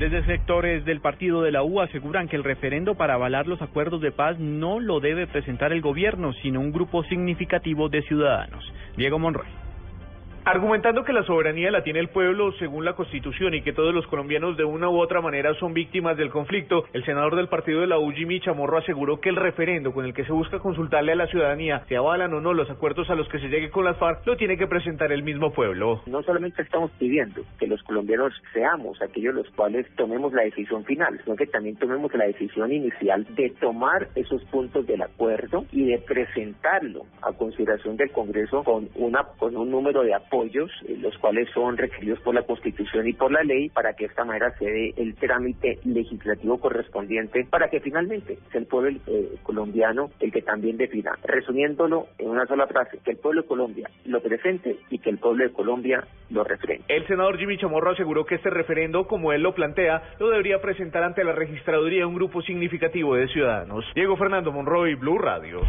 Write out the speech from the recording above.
Desde sectores del partido de la U aseguran que el referendo para avalar los acuerdos de paz no lo debe presentar el gobierno, sino un grupo significativo de ciudadanos. Diego Monroy. Argumentando que la soberanía la tiene el pueblo según la Constitución y que todos los colombianos de una u otra manera son víctimas del conflicto, el senador del partido de la U, Chamorro, aseguró que el referendo con el que se busca consultarle a la ciudadanía si avalan o no los acuerdos a los que se llegue con las FARC lo tiene que presentar el mismo pueblo. No solamente estamos pidiendo que los colombianos seamos aquellos los cuales tomemos la decisión final, sino que también tomemos la decisión inicial de tomar esos puntos del acuerdo y de presentarlo a consideración del Congreso con una con un número de apoyos, eh, los cuales son requeridos por la Constitución y por la ley, para que de esta manera se dé el trámite legislativo correspondiente, para que finalmente sea el pueblo eh, colombiano el que también defina. Resumiéndolo en una sola frase, que el pueblo de Colombia lo presente y que el pueblo de Colombia lo refrene. El senador Jimmy Chamorro aseguró que este referendo, como él lo plantea, lo debería presentar ante la registraduría un grupo significativo de ciudadanos. Diego Fernando Monroy, Blue Radio.